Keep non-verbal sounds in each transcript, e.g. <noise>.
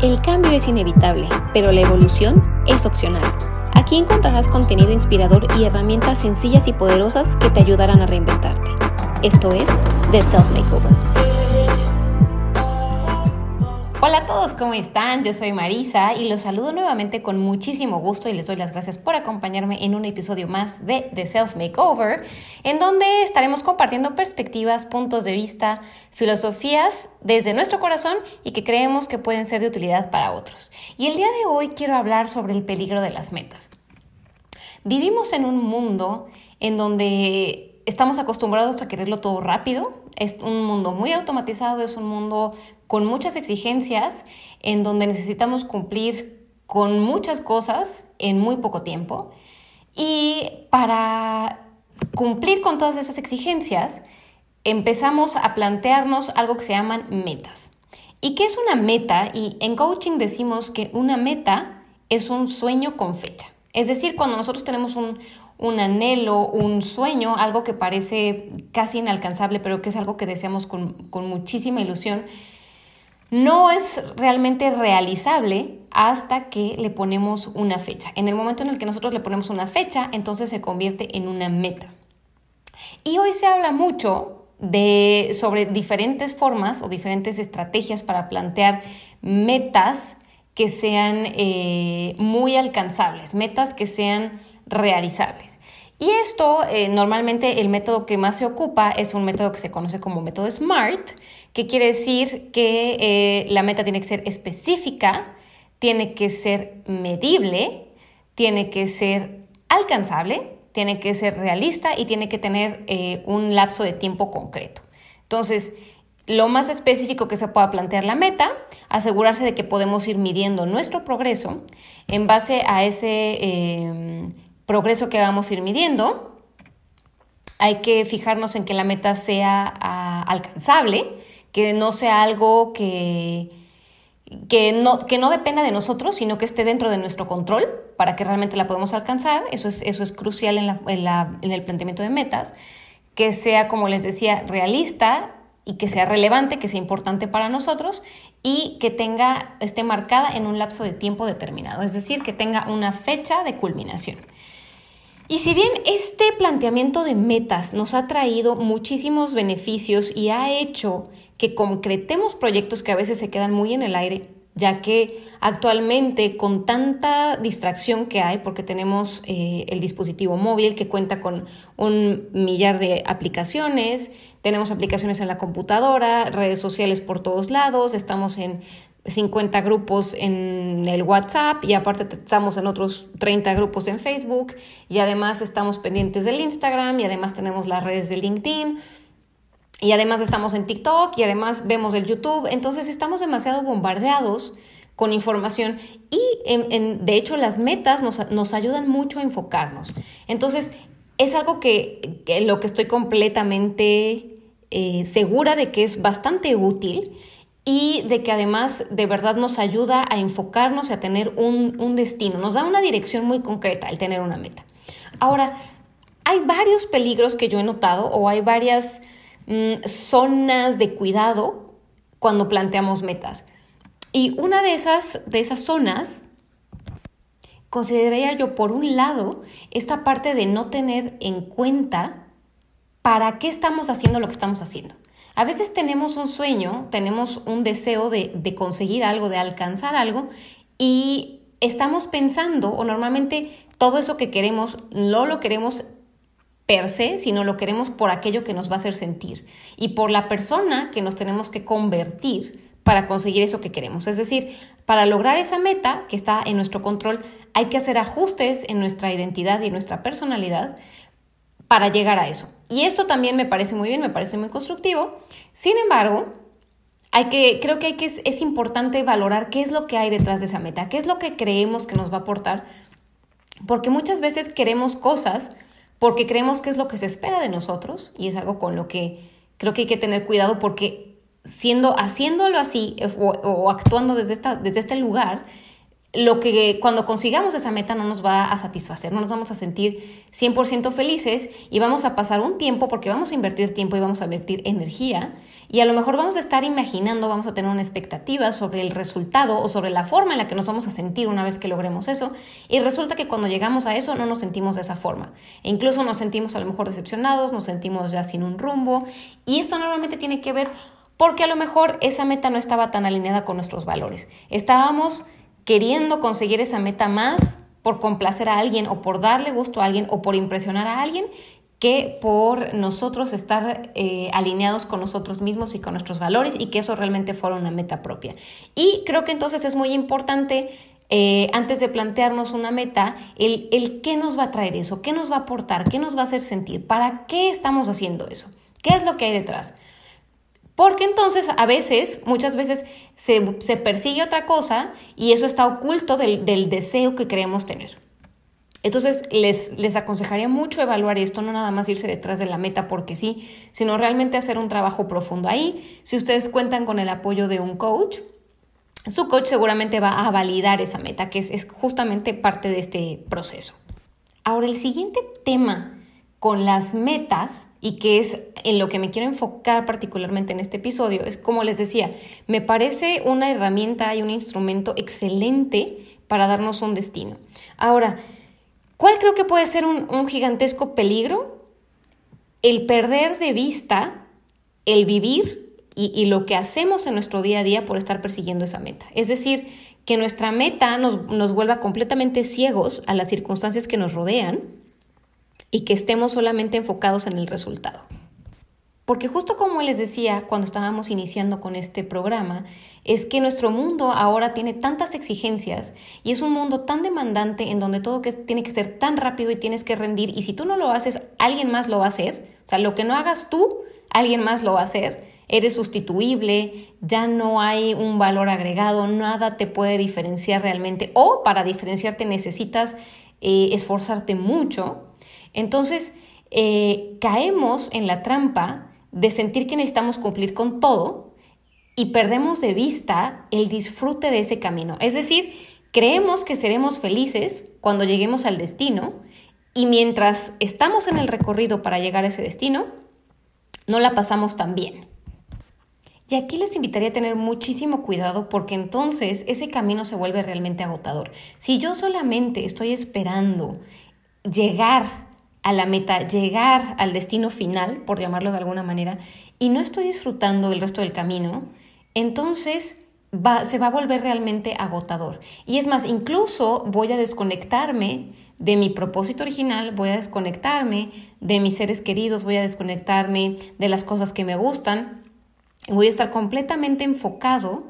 El cambio es inevitable, pero la evolución es opcional. Aquí encontrarás contenido inspirador y herramientas sencillas y poderosas que te ayudarán a reinventarte. Esto es The Self Makeover. Hola a todos, ¿cómo están? Yo soy Marisa y los saludo nuevamente con muchísimo gusto y les doy las gracias por acompañarme en un episodio más de The Self Makeover, en donde estaremos compartiendo perspectivas, puntos de vista, filosofías desde nuestro corazón y que creemos que pueden ser de utilidad para otros. Y el día de hoy quiero hablar sobre el peligro de las metas. Vivimos en un mundo en donde estamos acostumbrados a quererlo todo rápido, es un mundo muy automatizado, es un mundo con muchas exigencias, en donde necesitamos cumplir con muchas cosas en muy poco tiempo. Y para cumplir con todas esas exigencias, empezamos a plantearnos algo que se llaman metas. ¿Y qué es una meta? Y en coaching decimos que una meta es un sueño con fecha. Es decir, cuando nosotros tenemos un, un anhelo, un sueño, algo que parece casi inalcanzable, pero que es algo que deseamos con, muchísima ilusión, no es realmente realizable hasta que le ponemos una fecha. En el momento en el que nosotros le ponemos una fecha, entonces se convierte en una meta. Y hoy se habla mucho de, sobre diferentes formas o diferentes estrategias para plantear metas que sean eh, muy alcanzables, metas que sean realizables. Y esto, eh, normalmente el método que más se ocupa es un método que se conoce como método SMART, que quiere decir que eh, la meta tiene que ser específica, tiene que ser medible, tiene que ser alcanzable, tiene que ser realista y tiene que tener eh, un lapso de tiempo concreto. Entonces, lo más específico que se pueda plantear la meta, asegurarse de que podemos ir midiendo nuestro progreso en base a ese progreso que vamos a ir midiendo. Hay que fijarnos en que la meta sea ah, alcanzable, que no sea algo que, que, no, que no dependa de nosotros, sino que esté dentro de nuestro control para que realmente la podamos alcanzar. Eso es, eso es crucial en, en el planteamiento de metas. Que sea, como les decía, realista y que sea relevante, que sea importante para nosotros y que tenga, esté marcada en un lapso de tiempo determinado, es decir, que tenga una fecha de culminación. Y si bien este planteamiento de metas nos ha traído muchísimos beneficios y ha hecho que concretemos proyectos que a veces se quedan muy en el aire, ya que actualmente con tanta distracción que hay, porque tenemos eh, el dispositivo móvil que cuenta con un millar de aplicaciones, tenemos aplicaciones en la computadora, redes sociales por todos lados, estamos en 50 grupos en el WhatsApp y aparte estamos en otros 30 grupos en Facebook y además estamos pendientes del Instagram y además tenemos las redes de LinkedIn y además estamos en TikTok y además vemos el YouTube. Entonces estamos demasiado bombardeados con información y de hecho las metas nos, ayudan mucho a enfocarnos. Entonces es algo que, lo que estoy completamente eh, segura de que es bastante útil y de que además de verdad nos ayuda a enfocarnos y a tener un, destino, nos da una dirección muy concreta el tener una meta. Ahora, hay varios peligros que yo he notado o hay varias mm, zonas de cuidado cuando planteamos metas. Y una de esas, de esas zonas consideraría yo, por un lado, esta parte de no tener en cuenta para qué estamos haciendo lo que estamos haciendo. A veces tenemos un sueño, tenemos un deseo de, conseguir algo, de alcanzar algo y estamos pensando o normalmente todo eso que queremos no lo queremos per se, sino lo queremos por aquello que nos va a hacer sentir y por la persona que nos tenemos que convertir para conseguir eso que queremos. Es decir, para lograr esa meta que está en nuestro control, hay que hacer ajustes en nuestra identidad y nuestra personalidad para llegar a eso. Y esto también me parece muy bien, me parece muy constructivo. Sin embargo, hay que, creo que, hay que es, importante valorar qué es lo que hay detrás de esa meta, qué es lo que creemos que nos va a aportar, porque muchas veces queremos cosas porque creemos que es lo que se espera de nosotros y es algo con lo que creo que hay que tener cuidado porque siendo, haciéndolo así o, actuando desde, esta, desde este lugar, lo que cuando consigamos esa meta no nos va a satisfacer, no nos vamos a sentir 100% felices y vamos a pasar un tiempo porque vamos a invertir tiempo y vamos a invertir energía y a lo mejor vamos a estar imaginando, vamos a tener una expectativa sobre el resultado o sobre la forma en la que nos vamos a sentir una vez que logremos eso y resulta que cuando llegamos a eso no nos sentimos de esa forma e incluso nos sentimos a lo mejor decepcionados, nos sentimos ya sin un rumbo y esto normalmente tiene que ver porque a lo mejor esa meta no estaba tan alineada con nuestros valores. Estábamos queriendo conseguir esa meta más por complacer a alguien o por darle gusto a alguien o por impresionar a alguien que por nosotros estar eh, alineados con nosotros mismos y con nuestros valores y que eso realmente fuera una meta propia. Y creo que entonces es muy importante, eh, antes de plantearnos una meta, el, el qué nos va a traer eso, qué nos va a aportar, qué nos va a hacer sentir, para qué estamos haciendo eso, qué es lo que hay detrás. Porque entonces a veces, muchas veces se, persigue otra cosa y eso está oculto del, deseo que queremos tener. Entonces les, aconsejaría mucho evaluar esto, no nada más irse detrás de la meta porque sí, sino realmente hacer un trabajo profundo ahí. Si ustedes cuentan con el apoyo de un coach, su coach seguramente va a validar esa meta, que es justamente parte de este proceso. Ahora, el siguiente tema con las metas y que es en lo que me quiero enfocar particularmente en este episodio, es como les decía, me parece una herramienta y un instrumento excelente para darnos un destino. Ahora, ¿cuál creo que puede ser un, gigantesco peligro? El perder de vista el vivir y, lo que hacemos en nuestro día a día por estar persiguiendo esa meta. Es decir, que nuestra meta nos, nos vuelva completamente ciegos a las circunstancias que nos rodean y que estemos solamente enfocados en el resultado. Porque justo como les decía cuando estábamos iniciando con este programa, es que nuestro mundo ahora tiene tantas exigencias y es un mundo tan demandante en donde todo tiene que ser tan rápido y tienes que rendir y si tú no lo haces, alguien más lo va a hacer. O sea, lo que no hagas tú, alguien más lo va a hacer. Eres sustituible, ya no hay un valor agregado, nada te puede diferenciar realmente o para diferenciarte necesitas eh, esforzarte mucho entonces, eh, caemos en la trampa de sentir que necesitamos cumplir con todo y perdemos de vista el disfrute de ese camino. Es decir, creemos que seremos felices cuando lleguemos al destino y mientras estamos en el recorrido para llegar a ese destino, no la pasamos tan bien. Y aquí les invitaría a tener muchísimo cuidado porque entonces ese camino se vuelve realmente agotador. Si yo solamente estoy esperando llegar a la meta, llegar al destino final, por llamarlo de alguna manera, y no estoy disfrutando el resto del camino, entonces va, se va a volver realmente agotador. Y es más, incluso voy a desconectarme de mi propósito original, voy a desconectarme de mis seres queridos, voy a desconectarme de las cosas que me gustan, voy a estar completamente enfocado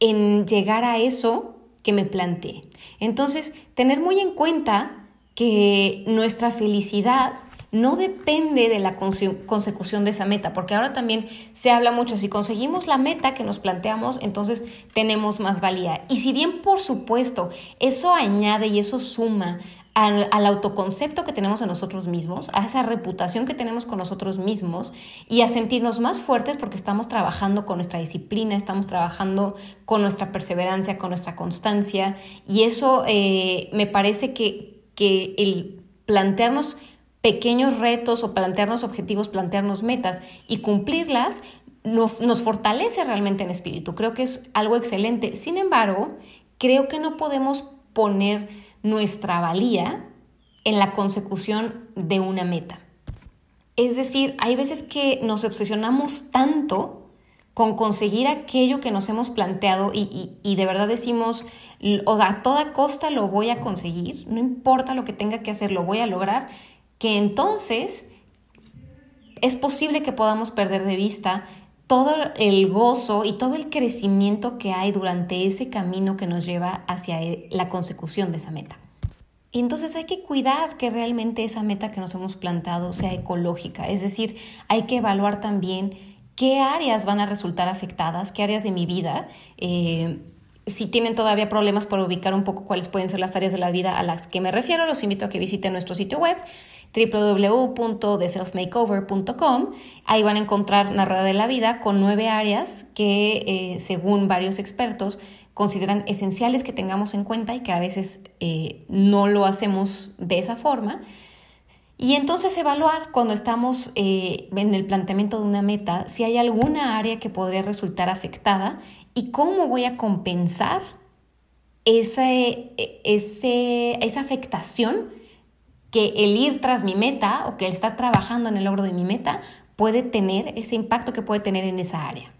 en llegar a eso que me planteé. Entonces, tener muy en cuenta que nuestra felicidad no depende de la consecución de esa meta, porque ahora también se habla mucho, si conseguimos la meta que nos planteamos, entonces tenemos más valía. Y si bien, por supuesto, eso añade y eso suma al, autoconcepto que tenemos a nosotros mismos, a esa reputación que tenemos con nosotros mismos y a sentirnos más fuertes porque estamos trabajando con nuestra disciplina, estamos trabajando con nuestra perseverancia, con nuestra constancia y eso eh, me parece que que el plantearnos pequeños retos o plantearnos objetivos, plantearnos metas y cumplirlas nos, fortalece realmente en espíritu. Creo que es algo excelente. Sin embargo, creo que no podemos poner nuestra valía en la consecución de una meta. Es decir, hay veces que nos obsesionamos tanto con conseguir aquello que nos hemos planteado y, de verdad decimos, o a toda costa lo voy a conseguir, no importa lo que tenga que hacer, lo voy a lograr, que entonces es posible que podamos perder de vista todo el gozo y todo el crecimiento que hay durante ese camino que nos lleva hacia e, la consecución de esa meta. Y entonces hay que cuidar que realmente esa meta que nos hemos plantado sea ecológica, es decir, hay que evaluar también qué áreas van a resultar afectadas, qué áreas de mi vida. Eh, si tienen todavía problemas por ubicar un poco cuáles pueden ser las áreas de la vida a las que me refiero, los invito a que visiten nuestro sitio web www.theselfmakeover.com. Ahí van a encontrar la rueda de la vida con nueve áreas que, eh, según varios expertos, consideran esenciales que tengamos en cuenta y que a veces eh, no lo hacemos de esa forma. Y entonces evaluar cuando estamos eh, en el planteamiento de una meta si hay alguna área que podría resultar afectada y cómo voy a compensar esa, esa afectación que el ir tras mi meta o que el estar trabajando en el logro de mi meta puede tener, ese impacto que puede tener en esa área.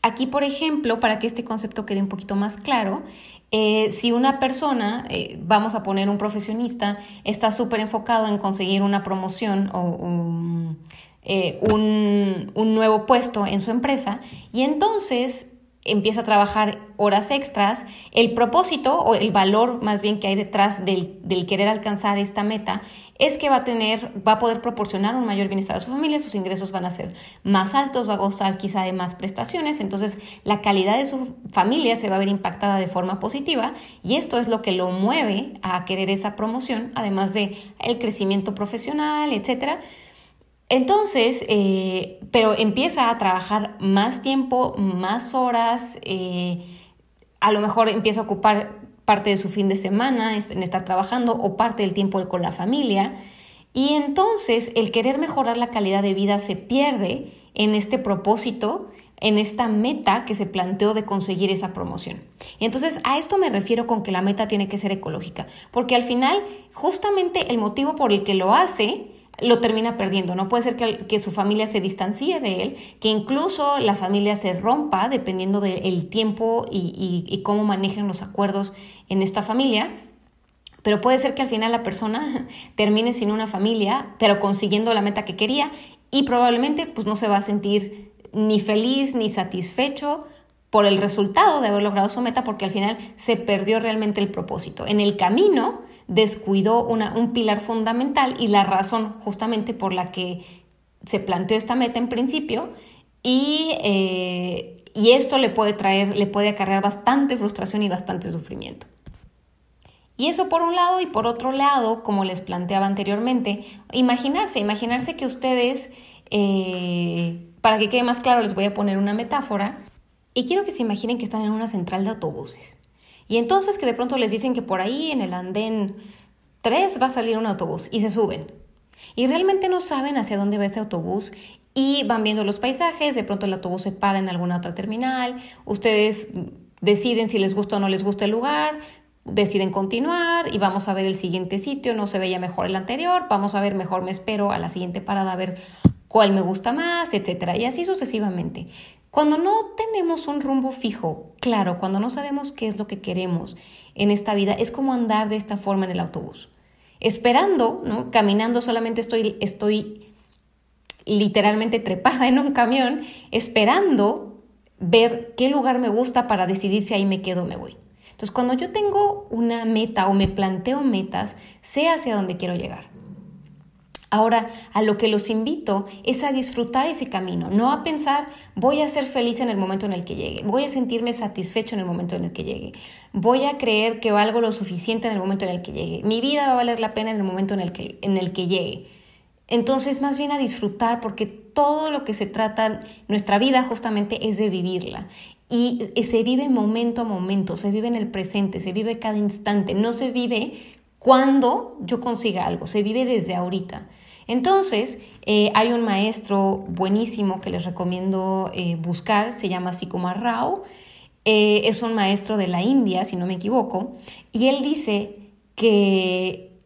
Aquí, por ejemplo, para que este concepto quede un poquito más claro, eh, si una persona, eh, vamos a poner un profesionista, está súper enfocado en conseguir una promoción o eh, un, un nuevo puesto en su empresa y entonces empieza a trabajar horas extras, el propósito o el valor más bien que hay detrás del, querer alcanzar esta meta es que va a tener, va a poder proporcionar un mayor bienestar a su familia, sus ingresos van a ser más altos, va a gozar quizá de más prestaciones, entonces la calidad de su familia se va a ver impactada de forma positiva y esto es lo que lo mueve a querer esa promoción, además de el crecimiento profesional, etcétera entonces, eh, pero empieza a trabajar más tiempo, más horas, eh, a lo mejor empieza a ocupar parte de su fin de semana en estar trabajando o parte del tiempo con la familia. Y entonces el querer mejorar la calidad de vida se pierde en este propósito, en esta meta que se planteó de conseguir esa promoción. Y entonces a esto me refiero con que la meta tiene que ser ecológica, porque al final justamente el motivo por el que lo hace lo termina perdiendo. No puede ser que, su familia se distancie de él, que incluso la familia se rompa dependiendo del tiempo y, cómo manejen los acuerdos en esta familia. Pero puede ser que al final la persona <laughs> termine sin una familia, pero consiguiendo la meta que quería y probablemente pues no se va a sentir ni feliz ni satisfecho por el resultado de haber logrado su meta porque al final se perdió realmente el propósito. En el camino descuidó un pilar fundamental y la razón justamente por la que se planteó esta meta en principio y, eh, y esto le puede traer, le puede acarrear bastante frustración y bastante sufrimiento. Y eso por un lado y por otro lado, como les planteaba anteriormente, imaginarse, imaginarse que ustedes, eh, para que quede más claro, les voy a poner una metáfora y quiero que se imaginen que están en una central de autobuses. Y entonces que de pronto les dicen que por ahí en el andén 3 va a salir un autobús y se suben. Y realmente no saben hacia dónde va ese autobús y van viendo los paisajes, de pronto el autobús se para en alguna otra terminal, ustedes deciden si les gusta o no les gusta el lugar, deciden continuar y vamos a ver el siguiente sitio, no se veía mejor el anterior, vamos a ver mejor me espero a la siguiente parada a ver cuál me gusta más, etcétera, y así sucesivamente. Cuando no tenemos un rumbo fijo, claro, cuando no sabemos qué es lo que queremos en esta vida, es como andar de esta forma en el autobús. Esperando, ¿no? Caminando solamente estoy, estoy literalmente trepada en un camión, esperando ver qué lugar me gusta para decidir si ahí me quedo o me voy. Entonces, cuando yo tengo una meta o me planteo metas, sé hacia dónde quiero llegar. Ahora, a lo que los invito es a disfrutar ese camino, no a pensar voy a ser feliz en el momento en el que llegue, voy a sentirme satisfecho en el momento en el que llegue, voy a creer que valgo lo suficiente en el momento en el que llegue, mi vida va a valer la pena en el momento en el que, en el que llegue. Entonces, más bien a disfrutar, porque todo lo que se trata, nuestra vida justamente es de vivirla. Y se vive momento a momento, se vive en el presente, se vive cada instante, no se vive cuando yo consiga algo, se vive desde ahorita. Entonces, eh, hay un maestro buenísimo que les recomiendo eh, buscar, se llama Sikumar Rao, eh, es un maestro de la India, si no me equivoco, y él dice que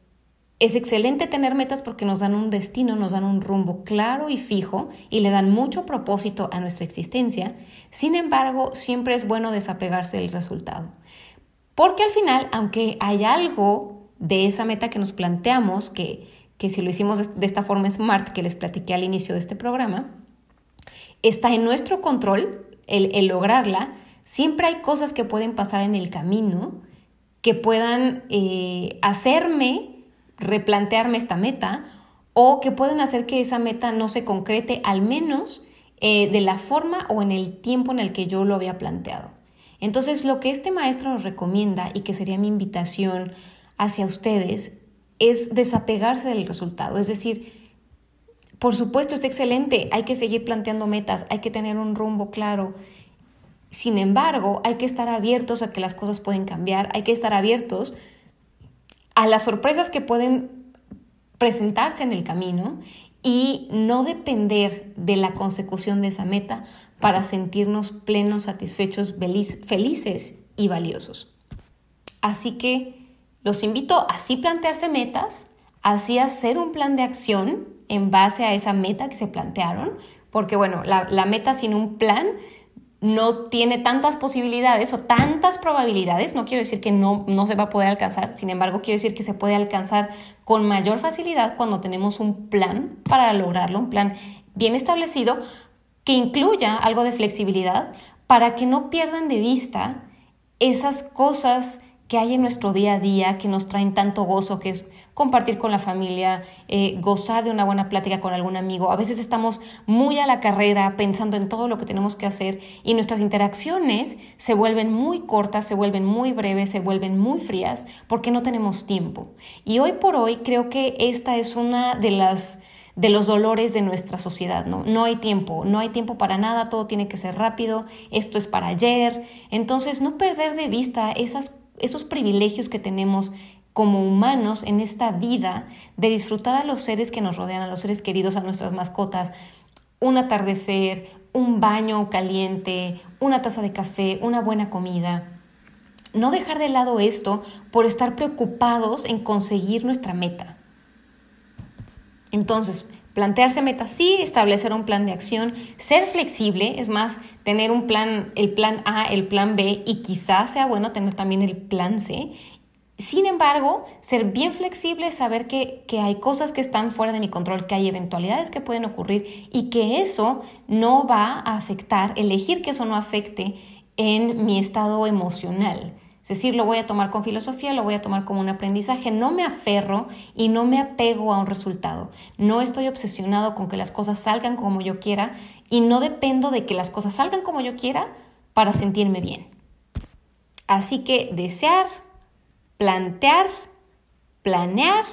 es excelente tener metas porque nos dan un destino, nos dan un rumbo claro y fijo y le dan mucho propósito a nuestra existencia. Sin embargo, siempre es bueno desapegarse del resultado. Porque al final, aunque hay algo de esa meta que nos planteamos que que si lo hicimos de esta forma smart que les platiqué al inicio de este programa, está en nuestro control el, lograrla. Siempre hay cosas que pueden pasar en el camino que puedan eh, hacerme replantearme esta meta o que pueden hacer que esa meta no se concrete al menos eh, de la forma o en el tiempo en el que yo lo había planteado. Entonces, lo que este maestro nos recomienda y que sería mi invitación hacia ustedes es desapegarse del resultado. Es decir, por supuesto, está excelente, hay que seguir planteando metas, hay que tener un rumbo claro. Sin embargo, hay que estar abiertos a que las cosas pueden cambiar, hay que estar abiertos a las sorpresas que pueden presentarse en el camino y no depender de la consecución de esa meta para sentirnos plenos, satisfechos, felices y valiosos. Así que los invito a así plantearse metas, así hacer un plan de acción en base a esa meta que se plantearon, porque bueno, la, la meta sin un plan no tiene tantas posibilidades o tantas probabilidades, no quiero decir que no, no se va a poder alcanzar, sin embargo quiero decir que se puede alcanzar con mayor facilidad cuando tenemos un plan para lograrlo, un plan bien establecido que incluya algo de flexibilidad para que no pierdan de vista esas cosas que hay en nuestro día a día que nos traen tanto gozo, que es compartir con la familia, eh, gozar de una buena plática con algún amigo. A veces estamos muy a la carrera pensando en todo lo que tenemos que hacer y nuestras interacciones se vuelven muy cortas, se vuelven muy breves, se vuelven muy frías porque no tenemos tiempo. Y hoy por hoy creo que esta es una de las de los dolores de nuestra sociedad, ¿no? No hay tiempo, no hay tiempo para nada, todo tiene que ser rápido, esto es para ayer. Entonces, no perder de vista esas, esos privilegios que tenemos como humanos en esta vida de disfrutar a los seres que nos rodean, a los seres queridos, a nuestras mascotas, un atardecer, un baño caliente, una taza de café, una buena comida. No dejar de lado esto por estar preocupados en conseguir nuestra meta. Entonces, plantearse metas, sí, establecer un plan de acción, ser flexible, es más, tener un plan, el plan A, el plan B y quizás sea bueno tener también el plan C sin embargo, ser bien flexible, saber que, hay cosas que están fuera de mi control, que hay eventualidades que pueden ocurrir y que eso no va a afectar, elegir que eso no afecte en mi estado emocional. Es decir, lo voy a tomar con filosofía, lo voy a tomar como un aprendizaje. No me aferro y no me apego a un resultado. No estoy obsesionado con que las cosas salgan como yo quiera y no dependo de que las cosas salgan como yo quiera para sentirme bien. Así que desear, plantear, planear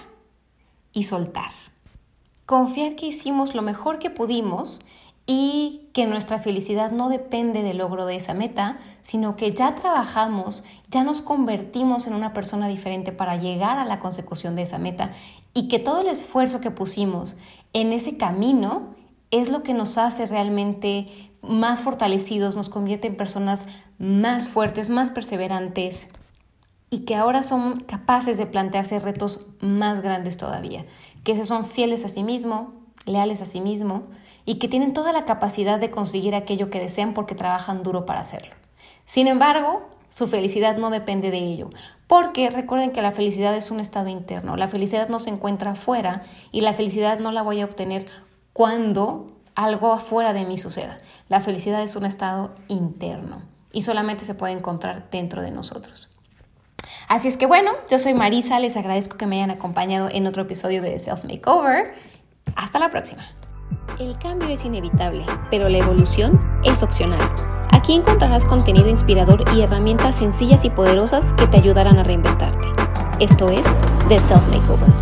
y soltar. Confiar que hicimos lo mejor que pudimos y que nuestra felicidad no depende del logro de esa meta, sino que ya trabajamos, ya nos convertimos en una persona diferente para llegar a la consecución de esa meta y que todo el esfuerzo que pusimos en ese camino es lo que nos hace realmente más fortalecidos, nos convierte en personas más fuertes, más perseverantes, y que ahora son capaces de plantearse retos más grandes todavía, que se son fieles a sí mismo, leales a sí mismo y que tienen toda la capacidad de conseguir aquello que desean porque trabajan duro para hacerlo. Sin embargo, su felicidad no depende de ello, porque recuerden que la felicidad es un estado interno, la felicidad no se encuentra afuera y la felicidad no la voy a obtener cuando algo afuera de mí suceda. La felicidad es un estado interno y solamente se puede encontrar dentro de nosotros. Así es que bueno, yo soy Marisa, les agradezco que me hayan acompañado en otro episodio de Self Makeover. Hasta la próxima. El cambio es inevitable, pero la evolución es opcional. Aquí encontrarás contenido inspirador y herramientas sencillas y poderosas que te ayudarán a reinventarte. Esto es The Self Makeover.